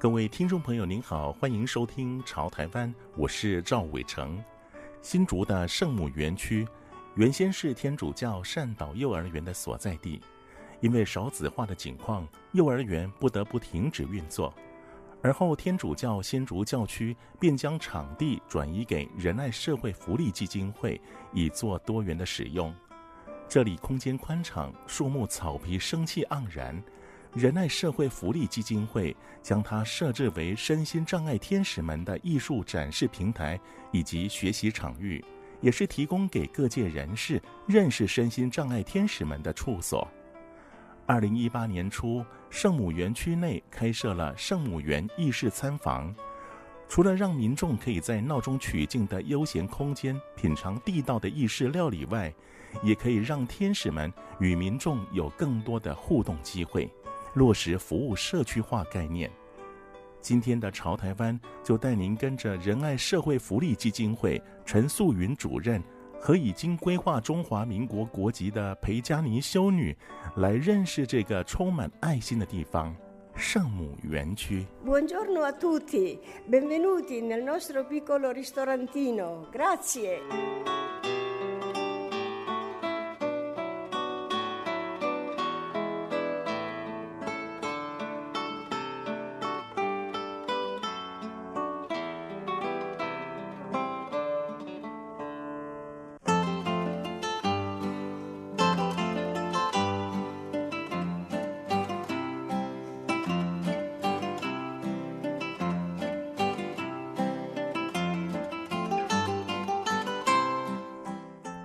各位听众朋友，您好，欢迎收听《潮台湾》，我是赵伟成。新竹的圣母园区原先是天主教善导幼儿园的所在地，因为少子化的情况，幼儿园不得不停止运作。而后，天主教新竹教区便将场地转移给仁爱社会福利基金会，以做多元的使用。这里空间宽敞，树木草皮生气盎然。仁爱社会福利基金会将它设置为身心障碍天使们的艺术展示平台以及学习场域，也是提供给各界人士认识身心障碍天使们的处所。二零一八年初，圣母园区内开设了圣母园意式餐房，除了让民众可以在闹中取静的悠闲空间品尝地道的意式料理外，也可以让天使们与民众有更多的互动机会。落实服务社区化概念。今天的潮台湾就带您跟着仁爱社会福利基金会陈素云主任和已经规划中华民国国籍的裴佳妮修女，来认识这个充满爱心的地方——圣母园区。Buongiorno a tutti, benvenuti nel nostro piccolo ristorantino. Grazie.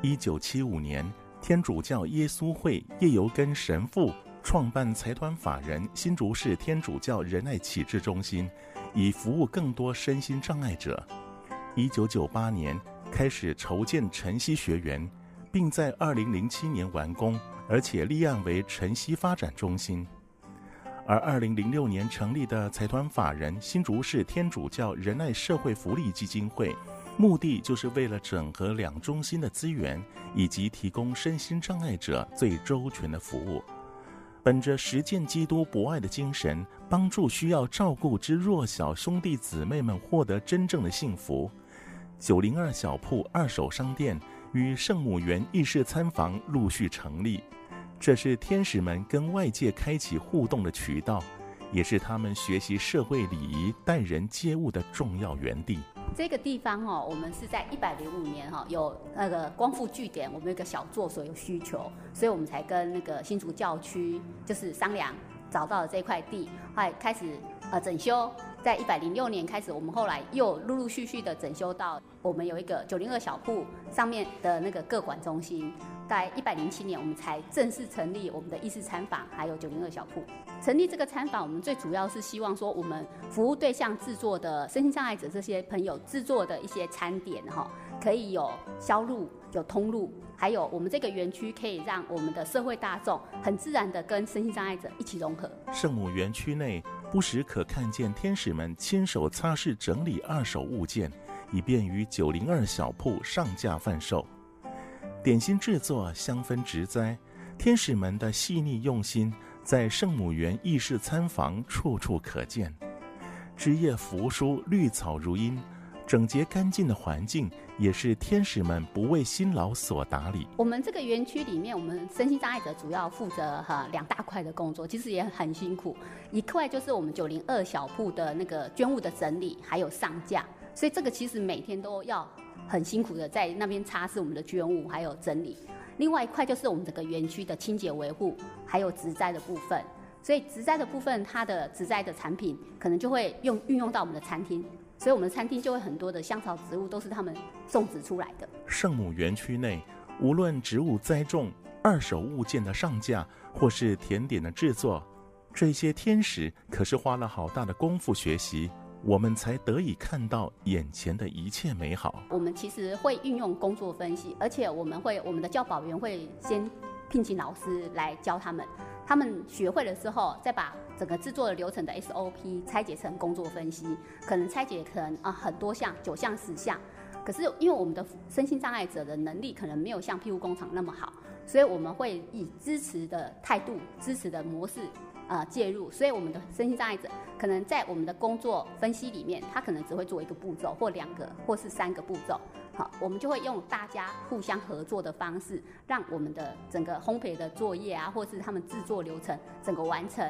一九七五年，天主教耶稣会叶尤根神父创办财团法人新竹市天主教仁爱启智中心，以服务更多身心障碍者。一九九八年开始筹建晨曦学园，并在二零零七年完工，而且立案为晨曦发展中心。而二零零六年成立的财团法人新竹市天主教仁爱社会福利基金会。目的就是为了整合两中心的资源，以及提供身心障碍者最周全的服务。本着实践基督博爱的精神，帮助需要照顾之弱小兄弟姊妹们获得真正的幸福。九零二小铺二手商店与圣母园意式餐房陆续成立，这是天使们跟外界开启互动的渠道，也是他们学习社会礼仪、待人接物的重要园地。这个地方哈，我们是在一百零五年哈，有那个光复据点，我们有个小作所有需求，所以我们才跟那个新竹教区就是商量，找到了这块地，后来开始呃整修，在一百零六年开始，我们后来又陆陆续续的整修到我们有一个九零二小铺上面的那个各管中心。在一百零七年，我们才正式成立我们的意式餐房，还有九零二小铺。成立这个餐房，我们最主要是希望说，我们服务对象制作的身心障碍者这些朋友制作的一些餐点，哈，可以有销路、有通路，还有我们这个园区可以让我们的社会大众很自然的跟身心障碍者一起融合。圣母园区内不时可看见天使们亲手擦拭整理二手物件，以便于九零二小铺上架贩售。点心制作香氛植栽，天使们的细腻用心，在圣母园意式餐房处处可见。枝叶扶疏，绿草如茵，整洁干净的环境也是天使们不畏辛劳所打理。我们这个园区里面，我们身心障碍者主要负责哈两大块的工作，其实也很辛苦。一块就是我们九零二小铺的那个捐物的整理，还有上架，所以这个其实每天都要。很辛苦的在那边擦拭我们的捐物，还有整理。另外一块就是我们整个园区的清洁维护，还有植栽的部分。所以植栽的部分，它的植栽的产品可能就会用运用到我们的餐厅。所以我们的餐厅就会很多的香草植物都是他们种植出来的。圣母园区内，无论植物栽种、二手物件的上架，或是甜点的制作，这些天使可是花了好大的功夫学习，我们才得以看到眼前的一切美好。我们其实会运用工作分析，而且我们会我们的教保员会先聘请老师来教他们。他们学会了之后，再把整个制作流程的 SOP 拆解成工作分析，可能拆解可能啊很多项，九项十项。可是因为我们的身心障碍者的能力可能没有像庇护工厂那么好，所以我们会以支持的态度、支持的模式呃介入。所以我们的身心障碍者可能在我们的工作分析里面，他可能只会做一个步骤，或两个，或是三个步骤。好，我们就会用大家互相合作的方式，让我们的整个烘焙的作业啊，或是他们制作流程整个完成。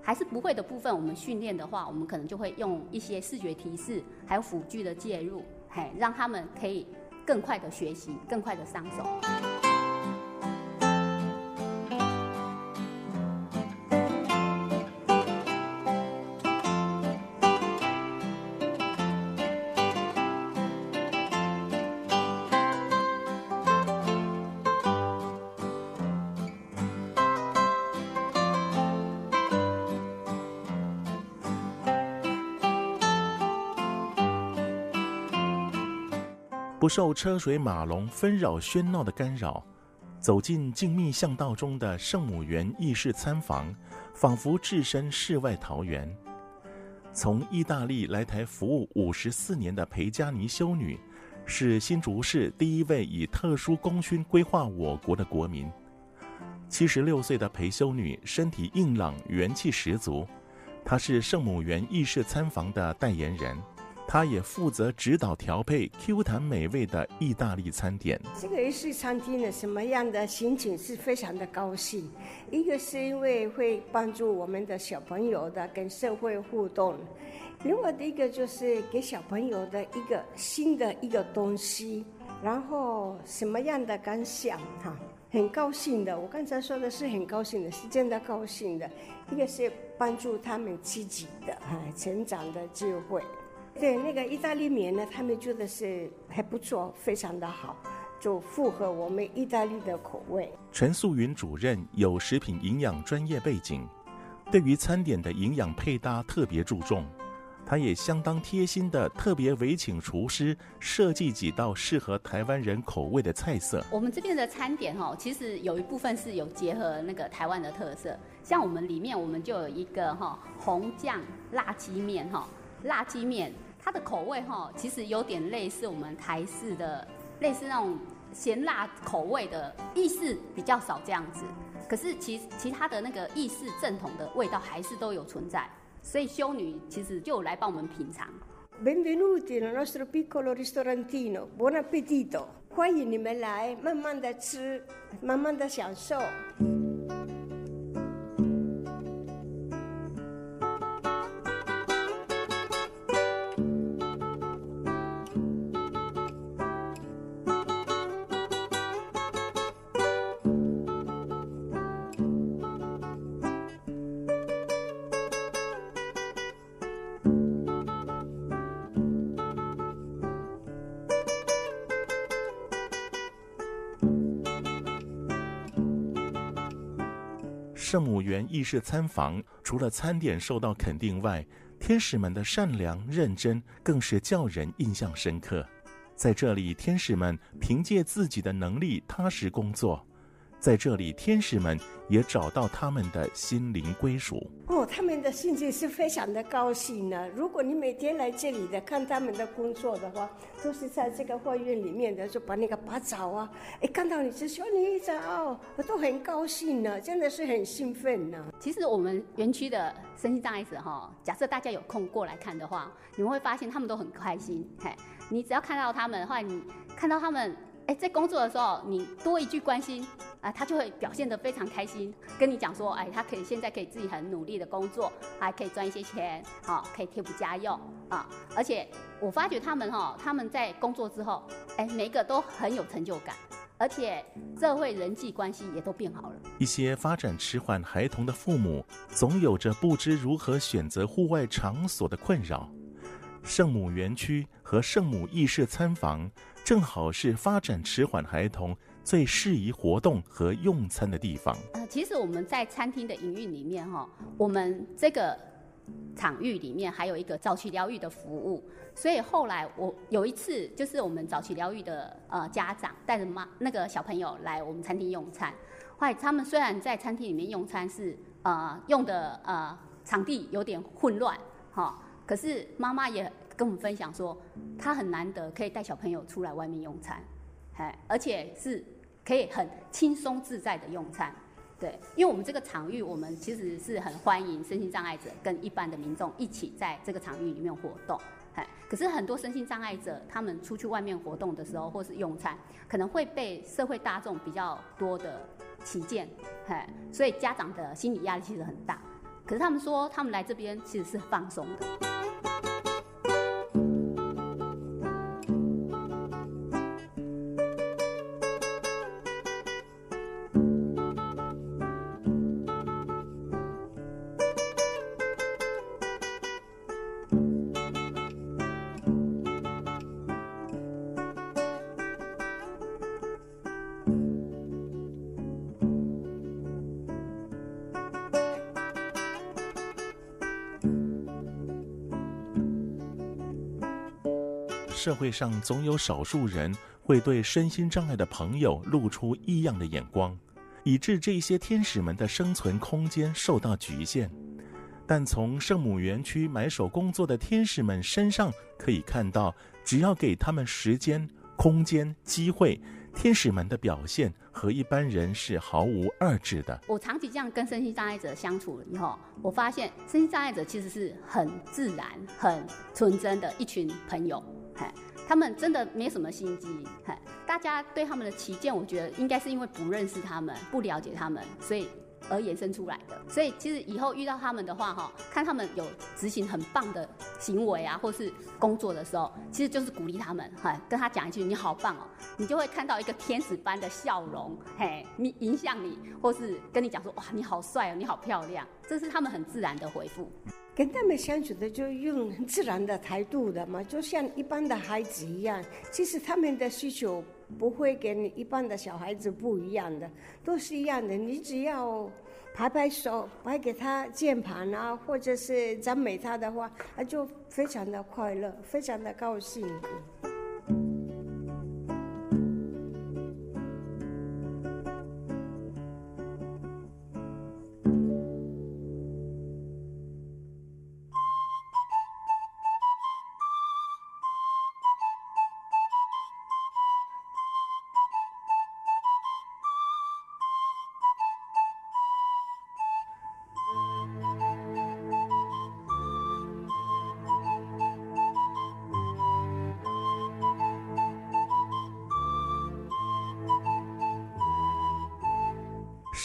还是不会的部分，我们训练的话，我们可能就会用一些视觉提示，还有辅具的介入，嘿，让他们可以更快的学习，更快的上手。不受车水马龙纷扰喧闹的干扰，走进静谧巷道中的圣母园意式餐房，仿佛置身世外桃源。从意大利来台服务五十四年的裴佳妮修女，是新竹市第一位以特殊功勋归化我国的国民。七十六岁的裴修女身体硬朗，元气十足。她是圣母园意式餐房的代言人。他也负责指导调配 Q 弹美味的意大利餐点。这个意式餐厅呢，什么样的心情是非常的高兴。一个是因为会帮助我们的小朋友的跟社会互动，另外的一个就是给小朋友的一个新的一个东西。然后什么样的感想哈？很高兴的。我刚才说的是很高兴的，是真的高兴的。一个是帮助他们自己的哈成长的机会。对那个意大利面呢，他们觉得是还不错，非常的好，就符合我们意大利的口味。陈素云主任有食品营养专业背景，对于餐点的营养配搭特别注重。他也相当贴心的特别委请厨师设计几道适合台湾人口味的菜色。我们这边的餐点哈，其实有一部分是有结合那个台湾的特色，像我们里面我们就有一个哈红酱辣鸡面哈，辣鸡面。它的口味哈，其实有点类似我们台式的，类似那种咸辣口味的意式比较少这样子。可是其其他的那个意式正统的味道还是都有存在，所以修女其实就来帮我们品尝。Benvenuti nel nostro piccolo ristorantino. Buon appetito！欢迎你们来，慢慢的吃，慢慢的享受。圣母园意式餐房除了餐点受到肯定外，天使们的善良认真更是叫人印象深刻。在这里，天使们凭借自己的能力踏实工作。在这里，天使们也找到他们的心灵归属。哦，他们的心情是非常的高兴呢。如果你每天来这里的看他们的工作的话，都是在这个花园里面的，就把那个拔草啊，哎，看到你是说你一早，我都很高兴呢，真的是很兴奋呢。其实我们园区的身心障碍者哈，假设大家有空过来看的话，你们会发现他们都很开心。嘿，你只要看到他们的话，你看到他们。哎，在工作的时候，你多一句关心啊，他就会表现得非常开心，跟你讲说，哎，他可以现在可以自己很努力的工作，还可以赚一些钱，好，可以贴补家用啊。而且我发觉他们哈，他们在工作之后，哎，每一个都很有成就感，而且社会人际关系也都变好了。一些发展迟缓孩童的父母，总有着不知如何选择户外场所的困扰。圣母园区和圣母意识餐房正好是发展迟缓孩童最适宜活动和用餐的地方。呃，其实我们在餐厅的营运里面，哈，我们这个场域里面还有一个早期疗愈的服务。所以后来我有一次，就是我们早期疗愈的呃家长带着妈那个小朋友来我们餐厅用餐，后来他们虽然在餐厅里面用餐是呃用的呃场地有点混乱哈，可是妈妈也跟我们分享说，她很难得可以带小朋友出来外面用餐，哎，而且是可以很轻松自在的用餐，对，因为我们这个场域我们其实是很欢迎身心障碍者跟一般的民众一起在这个场域里面活动。可是很多身心障碍者，他们出去外面活动的时候，或是用餐，可能会被社会大众比较多的歧见，嘿，所以家长的心理压力其实很大。可是他们说，他们来这边其实是放松的。社会上总有少数人会对身心障碍的朋友露出异样的眼光，以致这些天使们的生存空间受到局限。但从圣母园区买手工作的天使们身上可以看到，只要给他们时间、空间、机会，天使们的表现和一般人是毫无二致的。我长期这样跟身心障碍者相处了以后，我发现身心障碍者其实是很自然、很纯真的一群朋友。他们真的没什么心机，大家对他们的歧见，我觉得应该是因为不认识他们、不了解他们，所以而衍生出来的。所以其实以后遇到他们的话，哈，看他们有执行很棒的行为啊，或是工作的时候，其实就是鼓励他们，哈，跟他讲一句“你好棒哦”，你就会看到一个天使般的笑容，嘿，你影响你，或是跟你讲说“哇，你好帅哦，你好漂亮”，这是他们很自然的回复。跟他们相处的就用自然的态度的嘛，就像一般的孩子一样。其实他们的需求不会跟你一般的小孩子不一样的，都是一样的。你只要拍拍手，拍给他键盘啊，或者是赞美他的话，他就非常的快乐，非常的高兴。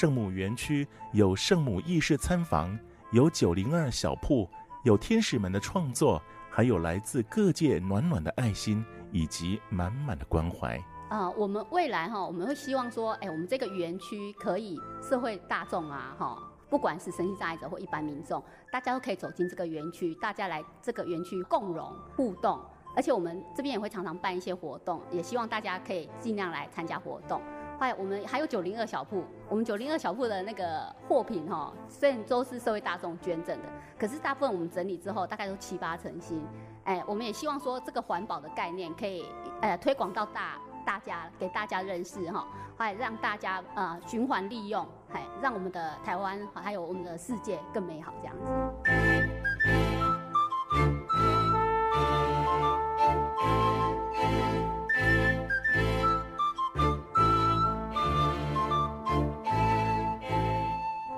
圣母园区有圣母意式餐房，有九零二小铺，有天使们的创作，还有来自各界暖暖的爱心以及满满的关怀。啊、呃，我们未来哈，我们会希望说，哎，我们这个园区可以社会大众啊，哈，不管是身心障碍者或一般民众，大家都可以走进这个园区，大家来这个园区共融互动，而且我们这边也会常常办一些活动，也希望大家可以尽量来参加活动。还有我们还有九零二小铺，我们九零二小铺的那个货品哈，虽然都是社会大众捐赠的，可是大部分我们整理之后，大概都七八成新。哎，我们也希望说这个环保的概念可以呃推广到大大家，给大家认识哈，还让大家呃循环利用，还让我们的台湾还有我们的世界更美好这样子。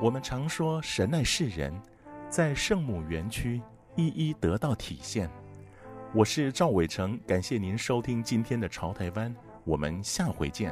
我们常说神爱世人，在圣母园区一一得到体现。我是赵伟成，感谢您收听今天的潮台湾，我们下回见。